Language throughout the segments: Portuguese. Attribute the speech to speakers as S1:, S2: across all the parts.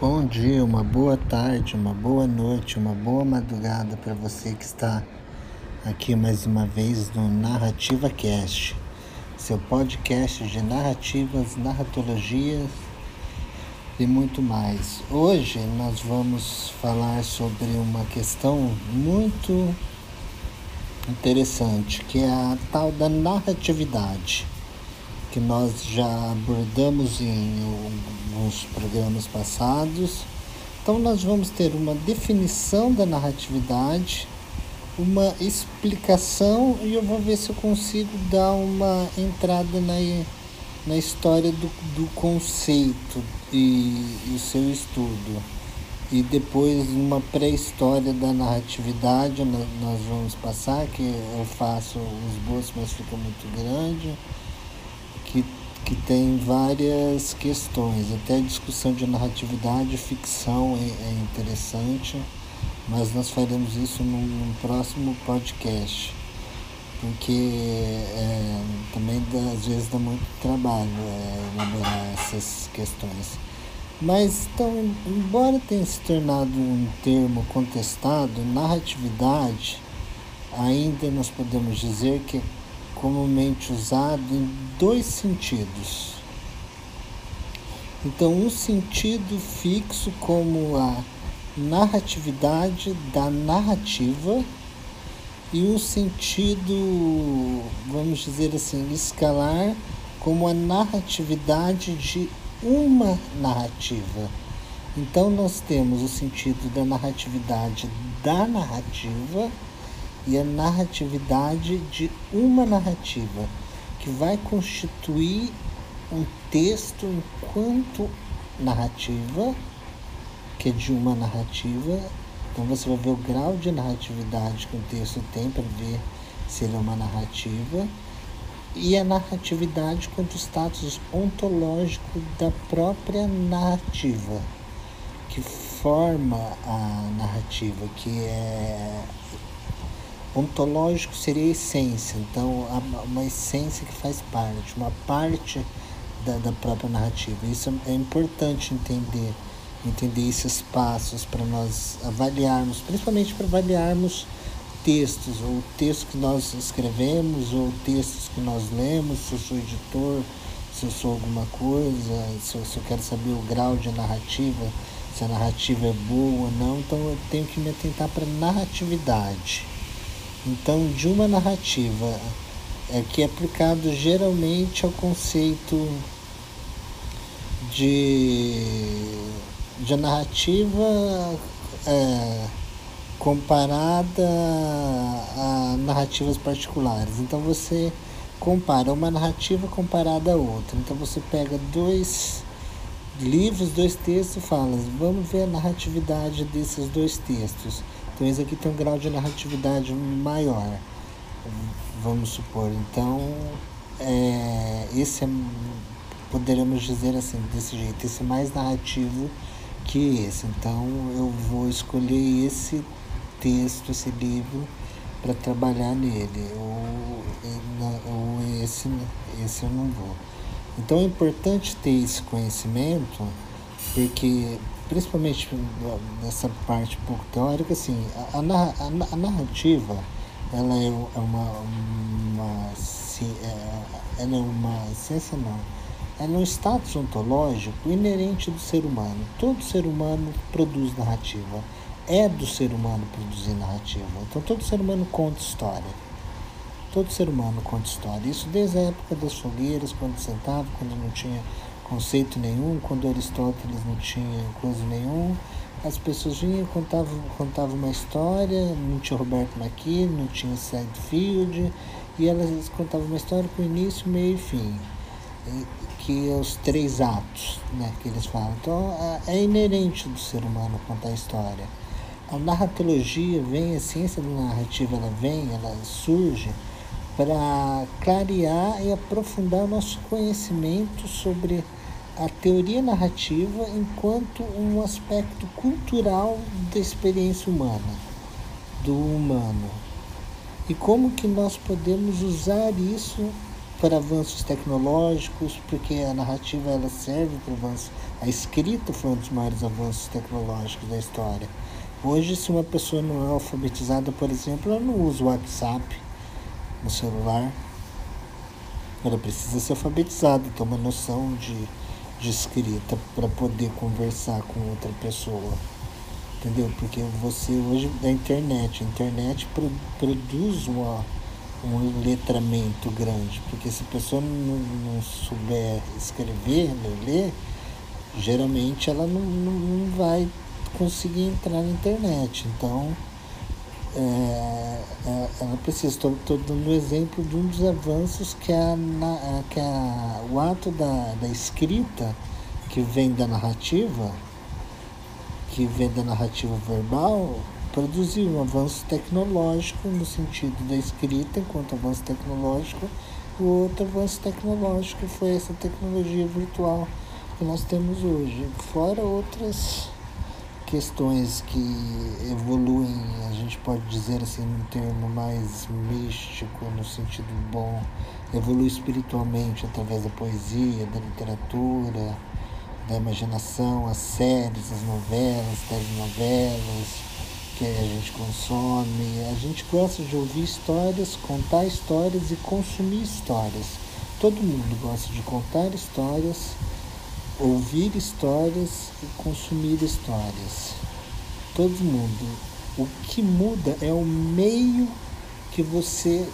S1: Bom dia, uma boa tarde, uma boa noite, uma boa madrugada para você que está aqui mais uma vez no Narrativa Cast, seu podcast de narrativas, narratologias e muito mais. Hoje nós vamos falar sobre uma questão muito interessante, que é a tal da narratividade que nós já abordamos em alguns programas passados. Então, nós vamos ter uma definição da narratividade, uma explicação e eu vou ver se eu consigo dar uma entrada na, na história do, do conceito e, e o seu estudo. E depois uma pré-história da narratividade nós vamos passar, que eu faço os esboço, mas fica muito grande que, tem várias questões. Até a discussão de narratividade e ficção é, é interessante, mas nós faremos isso num próximo podcast, porque é, também dá, às vezes dá muito trabalho é, elaborar essas questões. Mas, então, embora tenha se tornado um termo contestado, narratividade, ainda nós podemos dizer que comumente usado em dois sentidos. Então, um sentido fixo como a narratividade da narrativa e um sentido, vamos dizer assim, escalar como a narratividade de uma narrativa. Então nós temos o sentido da narratividade da narrativa e a narratividade de uma narrativa que vai constituir um texto enquanto narrativa, que é de uma narrativa. Então você vai ver o grau de narratividade que o texto tem para ver se ele é uma narrativa. E a narratividade quanto status ontológico da própria narrativa, que forma a narrativa, que é Ontológico seria a essência, então uma essência que faz parte, uma parte da, da própria narrativa. Isso é importante entender, entender esses passos para nós avaliarmos, principalmente para avaliarmos textos, ou textos que nós escrevemos, ou textos que nós lemos, se eu sou editor, se eu sou alguma coisa, se eu, se eu quero saber o grau de narrativa, se a narrativa é boa ou não, então eu tenho que me atentar para narratividade. Então, de uma narrativa é que é aplicado geralmente ao conceito de, de narrativa é, comparada a narrativas particulares. Então você compara uma narrativa comparada a outra. Então você pega dois livros, dois textos e fala, vamos ver a narratividade desses dois textos. Então esse aqui tem um grau de narratividade maior, vamos supor. Então é, esse é, poderemos dizer assim, desse jeito, esse é mais narrativo que esse. Então eu vou escolher esse texto, esse livro para trabalhar nele, ou, ou esse, esse eu não vou. Então é importante ter esse conhecimento, porque principalmente nessa parte um pouco teórica, assim, a, a, a narrativa ela é uma, uma, é, ela é uma ciência não, ela é um status ontológico inerente do ser humano. Todo ser humano produz narrativa. É do ser humano produzir narrativa. Então todo ser humano conta história. Todo ser humano conta história. Isso desde a época das fogueiras, quando sentava, quando não tinha conceito nenhum, quando Aristóteles não tinha coisa nenhum, as pessoas vinham contavam, contavam uma história, não tinha Roberto Maqui, não tinha Seinfeld, e elas contavam uma história com início, meio e fim, que é os três atos né, que eles falam. Então é inerente do ser humano contar a história. A narratologia vem, a ciência da narrativa ela vem, ela surge para clarear e aprofundar o nosso conhecimento sobre a teoria narrativa enquanto um aspecto cultural da experiência humana, do humano. E como que nós podemos usar isso para avanços tecnológicos, porque a narrativa ela serve para avanços. A escrita foi um dos maiores avanços tecnológicos da história. Hoje, se uma pessoa não é alfabetizada, por exemplo, ela não usa o WhatsApp no celular. Ela precisa ser alfabetizada, ter uma noção de, de escrita para poder conversar com outra pessoa. Entendeu? Porque você hoje da internet, a internet pro, produz uma, um letramento grande. Porque se a pessoa não, não souber escrever, ler, geralmente ela não, não, não vai conseguir entrar na internet. Então, é, é, ela precisa. Estou dando um exemplo de um dos avanços que, é, a, que a, o ato da, da escrita, que vem da narrativa, que vem da narrativa verbal, produziu um avanço tecnológico no sentido da escrita enquanto avanço tecnológico. O outro avanço tecnológico foi essa tecnologia virtual que nós temos hoje, fora outras questões que evoluem, a gente pode dizer assim, num termo mais místico, no sentido bom, evolui espiritualmente através da poesia, da literatura, da imaginação, as séries, as novelas, telenovelas que a gente consome. A gente gosta de ouvir histórias, contar histórias e consumir histórias. Todo mundo gosta de contar histórias ouvir histórias e consumir histórias. Todo mundo. O que muda é o meio que você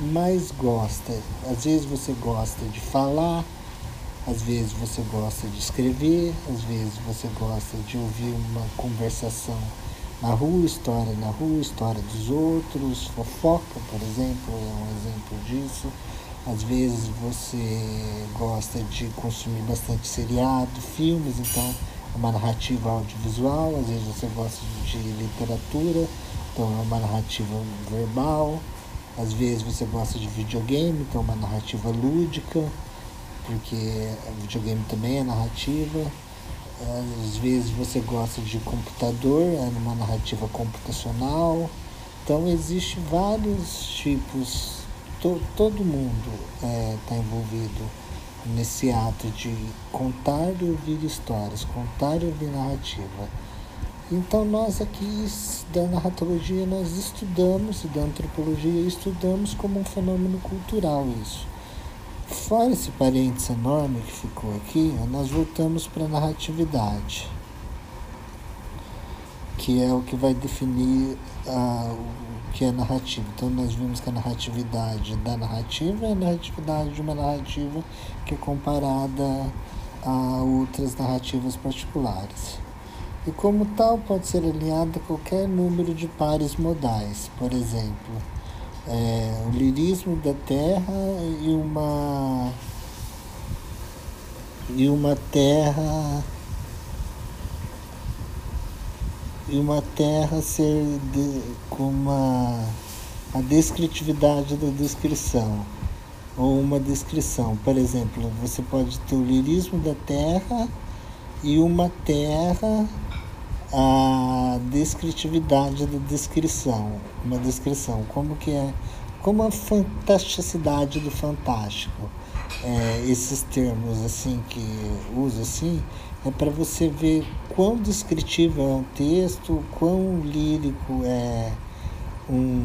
S1: mais gosta. Às vezes você gosta de falar, às vezes você gosta de escrever, às vezes você gosta de ouvir uma conversação na rua, história na rua, história dos outros, fofoca, por exemplo, é um exemplo disso. Às vezes você gosta de consumir bastante seriado, filmes, então é uma narrativa audiovisual. Às vezes você gosta de literatura, então é uma narrativa verbal. Às vezes você gosta de videogame, então é uma narrativa lúdica, porque videogame também é narrativa. Às vezes você gosta de computador, é uma narrativa computacional. Então existe vários tipos to, todo mundo está é, tá envolvido nesse ato de contar e ouvir histórias, contar e ouvir narrativa. Então nós aqui da narratologia nós estudamos e da antropologia estudamos como um fenômeno cultural isso. Fora esse parênteses enorme que ficou aqui, nós voltamos para a narratividade, que é o que vai definir a, que é narrativa. Então nós vimos que a narratividade da narrativa é a narratividade de uma narrativa que é comparada a outras narrativas particulares. E como tal pode ser alinhada a qualquer número de pares modais, por exemplo, é, o lirismo da terra e uma e uma terra e uma terra ser de, com uma a descritividade da descrição ou uma descrição. Por exemplo, você pode ter o lirismo da terra e uma terra a descritividade da descrição, uma descrição, como que é, como a fantasticidade do fantástico. É, esses termos assim que uso assim é para você ver quão descritivo é um texto, quão lírico é um,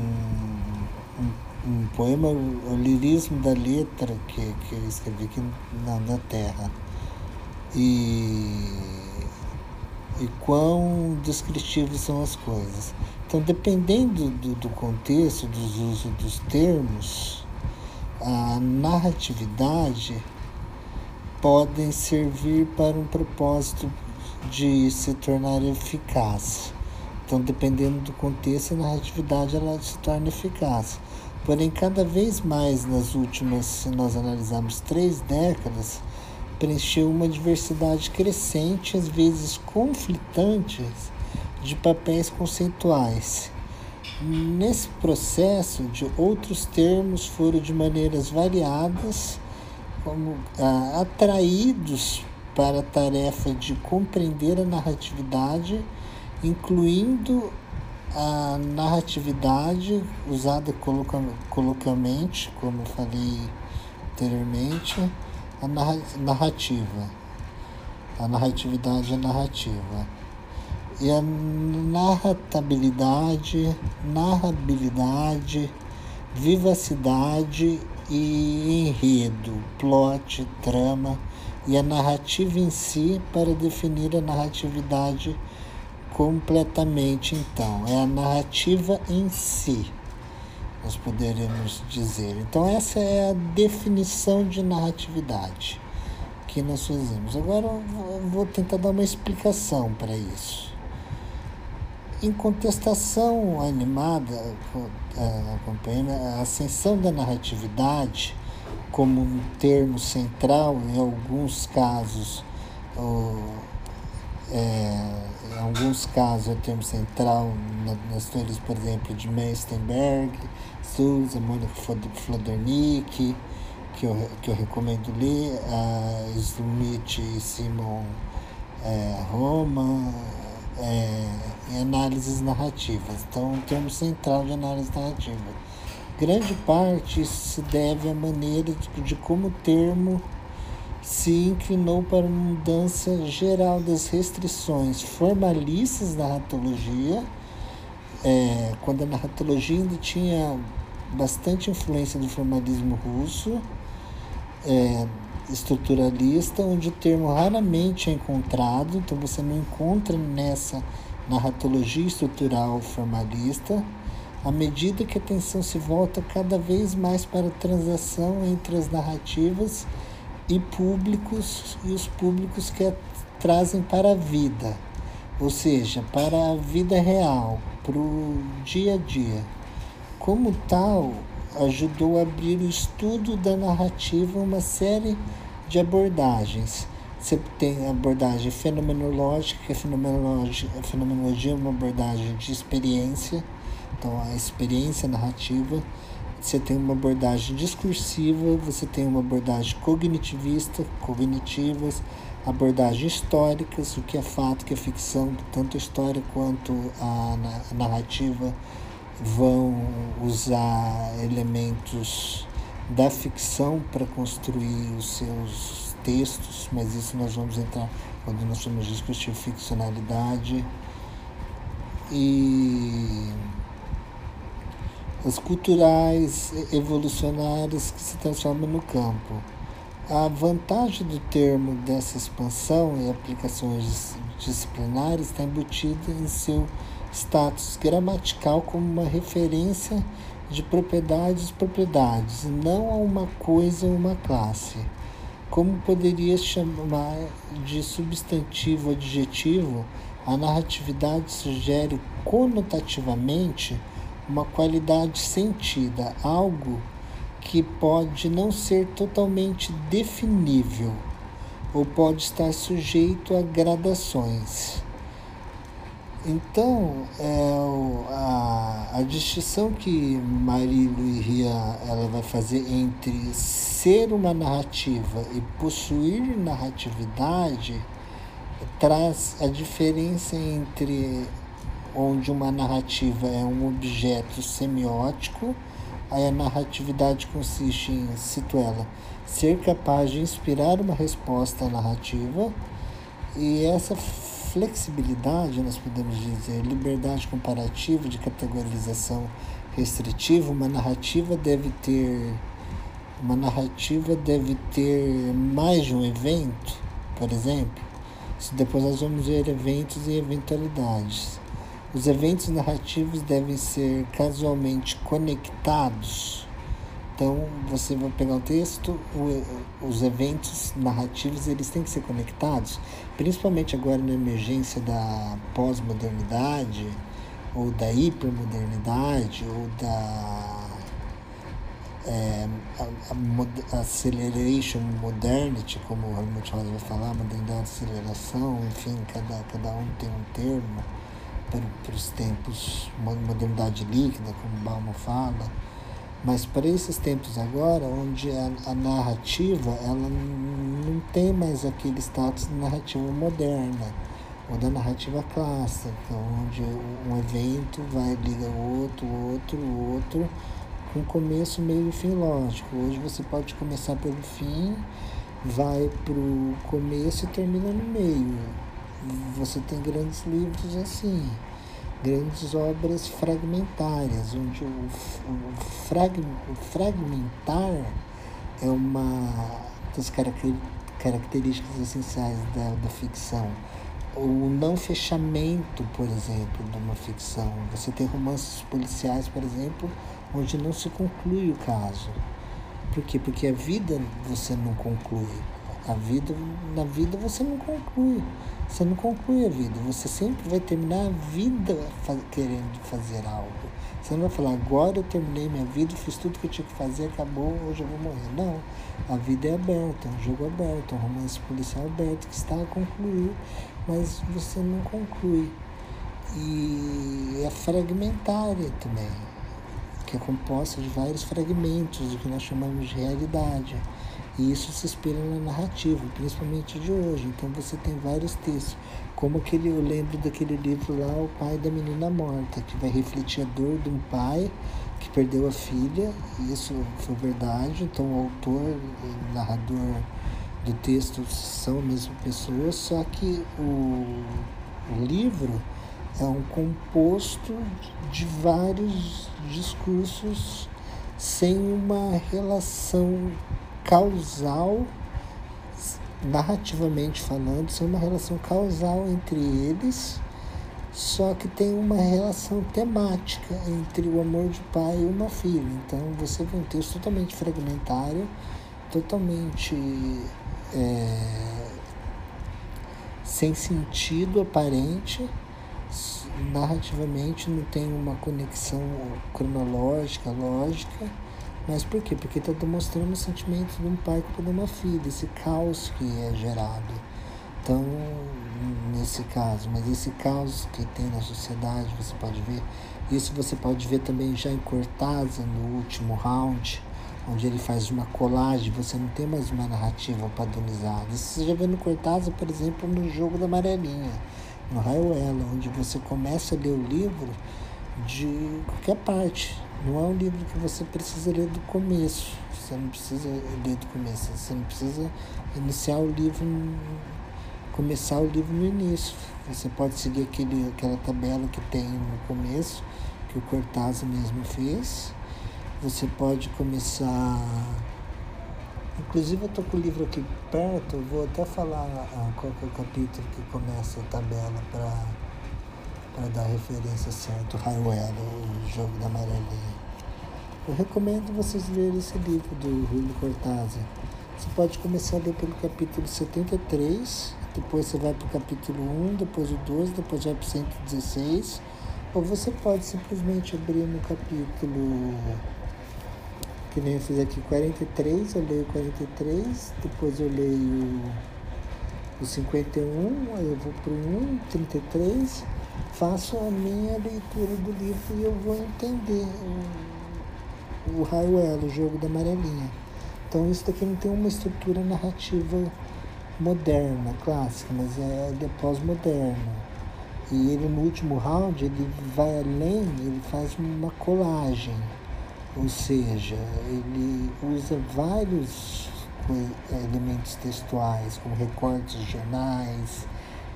S1: um, um poema, o lirismo da letra que, que eu escrevi aqui na, na Terra. E, e quão descritivos são as coisas. Então, dependendo do, do contexto, dos usos dos termos, a narratividade podem servir para um propósito de se tornar eficaz. Então, dependendo do contexto, a narratividade ela se torna eficaz. Porém, cada vez mais nas últimas, se nós analisarmos três décadas, preencheu uma diversidade crescente, às vezes conflitantes, de papéis conceituais. Nesse processo, de outros termos foram de maneiras variadas como ah, atraídos para a tarefa de compreender a narratividade, incluindo a narratividade usada colocamente, como falei anteriormente, a narrativa. A narratividade é narrativa. E a narratabilidade, narrabilidade, vivacidade e enredo, plot, trama e a narrativa em si para definir a narratividade completamente então. É a narrativa em si nós poderíamos dizer. Então essa é a definição de narratividade que nós fazemos. Agora eu vou tentar dar uma explicação para isso em contestação animada, acompanhando a ascensão da narratividade como um termo central, em alguns casos, é, em alguns casos é o termo central nas teorias, por exemplo, de Meistenberg, Souza, Mônica Flodornik, que eu, que eu recomendo ler, a Smith e Simon é, Roma, é, em análises narrativas. Então, um termo central de análise narrativa. Grande parte se deve à maneira de, de como o termo se inclinou para uma mudança geral das restrições formalistas da narratologia, é, quando a narratologia ainda tinha bastante influência do formalismo russo, é, estruturalista, onde o termo raramente é encontrado, então você não encontra nessa narratologia estrutural formalista, à medida que a atenção se volta cada vez mais para a transação entre as narrativas e públicos e os públicos que a trazem para a vida, ou seja, para a vida real, para o dia a dia. Como tal, ajudou a abrir o estudo da narrativa uma série de abordagens. Você tem a abordagem fenomenológica, que fenomenologia, a fenomenologia é uma abordagem de experiência, então a experiência narrativa. Você tem uma abordagem discursiva, você tem uma abordagem cognitivista, cognitivas, abordagens históricas, o que é fato, o que é ficção, tanto a história quanto a narrativa vão usar elementos da ficção para construir os seus textos, mas isso nós vamos entrar quando nós vamos discutir ficcionalidade e as culturais evolucionárias que se transformam no campo. A vantagem do termo dessa expansão e aplicações disciplinares está embutida em seu status gramatical como uma referência de propriedades propriedades, não a uma coisa ou uma classe. Como poderia chamar de substantivo adjetivo, a narratividade sugere conotativamente uma qualidade sentida, algo que pode não ser totalmente definível ou pode estar sujeito a gradações. Então, é, a, a distinção que Marilo Ria ela vai fazer entre ser uma narrativa e possuir narratividade traz a diferença entre onde uma narrativa é um objeto semiótico, a narratividade consiste em, cito ela, ser capaz de inspirar uma resposta narrativa e essa flexibilidade, nós podemos dizer, liberdade comparativa de categorização restritiva, uma narrativa deve ter uma narrativa deve ter mais de um evento, por exemplo. Depois nós vamos ver eventos e eventualidades. Os eventos narrativos devem ser casualmente conectados. Então, você vai pegar o texto, os eventos narrativos, eles têm que ser conectados, principalmente agora na emergência da pós-modernidade, ou da hipermodernidade, ou da é, a, a acceleration modernity, como o Helmut Rosa vai falar, modernidade, aceleração, enfim, cada, cada um tem um termo para, para os tempos, modernidade líquida, como Bauman fala. Mas para esses tempos agora, onde a, a narrativa ela não tem mais aquele status de narrativa moderna ou da narrativa clássica, onde um evento vai ligar outro, outro, outro, com começo, meio e fim lógico. Hoje você pode começar pelo fim, vai pro começo e termina no meio. Você tem grandes livros assim, grandes obras fragmentárias, onde o, o, frag, o fragmentar é uma das características essenciais da, da ficção o não fechamento, por exemplo, de uma ficção. Você tem romances policiais, por exemplo, onde não se conclui o caso. Por quê? Porque a vida você não conclui. A vida, na vida você não conclui. Você não conclui a vida. Você sempre vai terminar a vida querendo fazer algo. Você não vai falar, agora eu terminei minha vida, fiz tudo que eu tinha que fazer, acabou, hoje eu vou morrer. Não. A vida é aberta, é um jogo aberto, é um romance policial aberto que está a concluir, mas você não conclui. E é fragmentária também, que é composta de vários fragmentos do que nós chamamos de realidade. E isso se espelha na narrativa, principalmente de hoje. Então você tem vários textos, como aquele, eu lembro daquele livro lá, O Pai da Menina Morta, que vai refletir a dor de um pai que perdeu a filha, e isso foi verdade. Então o autor, o narrador do texto são a mesma pessoa, só que o, o livro é um composto de vários discursos sem uma relação causal, narrativamente falando, sem uma relação causal entre eles, só que tem uma relação temática entre o amor de pai e uma filha. Então você vê um texto totalmente fragmentário, totalmente é, sem sentido aparente, narrativamente não tem uma conexão cronológica, lógica mas por quê? Porque está demonstrando o sentimento de um pai por uma filha, esse caos que é gerado. Então, nesse caso, mas esse caos que tem na sociedade, você pode ver, isso você pode ver também já em Cortázar, no último round, onde ele faz uma colagem, você não tem mais uma narrativa padronizada. Isso você já vê no Cortázar, por exemplo, no Jogo da Amarelinha, no Raio Ela, onde você começa a ler o livro de qualquer parte, não é um livro que você precisa ler do começo. Você não precisa ler do começo. Você não precisa iniciar o livro, começar o livro no início. Você pode seguir aquele, aquela tabela que tem no começo, que o Cortázar mesmo fez. Você pode começar. Inclusive eu estou com o livro aqui perto, vou até falar ah, qual é o capítulo que começa a tabela para para dar referência certa, o Raiuelo, o jogo da amarelinha. Eu recomendo vocês lerem esse livro do Júlio Cortázar. Você pode começar a ler pelo capítulo 73, depois você vai para o capítulo 1, depois o 12, depois vai para o 116, ou você pode simplesmente abrir no capítulo que nem eu fiz aqui 43, eu leio 43, depois eu leio o 51, aí eu vou para o 1, 33, faço a minha leitura do livro e eu vou entender o, o o jogo da amarelinha. Então isso daqui não tem uma estrutura narrativa moderna, clássica, mas é, é pós-moderno. E ele no último round ele vai além, ele faz uma colagem, ou seja, ele usa vários elementos textuais, como recortes de jornais,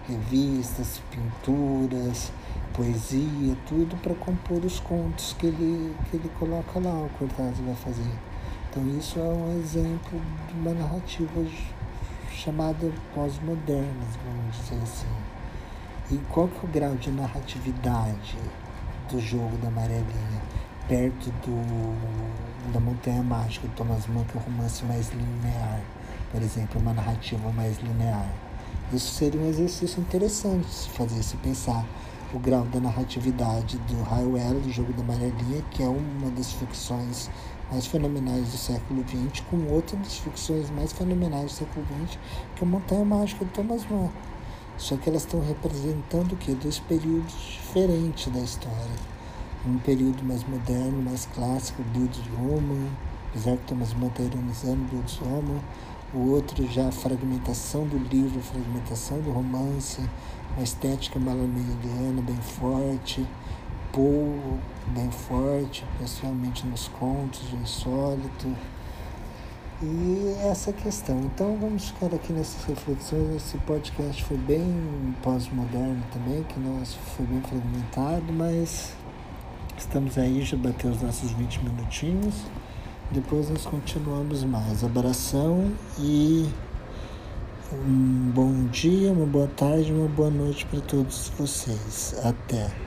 S1: revistas, pinturas, poesia, tudo para compor os contos que ele, que ele coloca lá, o Cortázar vai fazer. Então isso é um exemplo de uma narrativa chamada pós-moderna, vamos dizer assim. E qual que é o grau de narratividade do jogo da amarelinha? Perto do, da Montanha Mágica, do Thomas Mann, que é um romance mais linear, por exemplo, uma narrativa mais linear. Isso seria um exercício interessante se fazer, se pensar o grau da narratividade do Highwell, do Jogo da Amarelinha, que é uma das ficções mais fenomenais do século XX, com outra das ficções mais fenomenais do século XX, que é a Montanha Mágica de Thomas Mann. Só que elas estão representando o quê? Dois períodos diferentes da história. Um período mais moderno, mais clássico, Bild's Roman, apesar que Thomas Mann está ironizando Bild's Roman, o outro já fragmentação do livro, fragmentação do romance, uma estética malameliana bem forte, Poe bem forte, principalmente nos contos de insólito. E essa questão. Então vamos ficar aqui nessas reflexões. Esse podcast foi bem pós-moderno também, que nosso foi bem fragmentado, mas estamos aí, já bateu os nossos 20 minutinhos. Depois nós continuamos mais. Abração e um bom dia, uma boa tarde, uma boa noite para todos vocês. Até.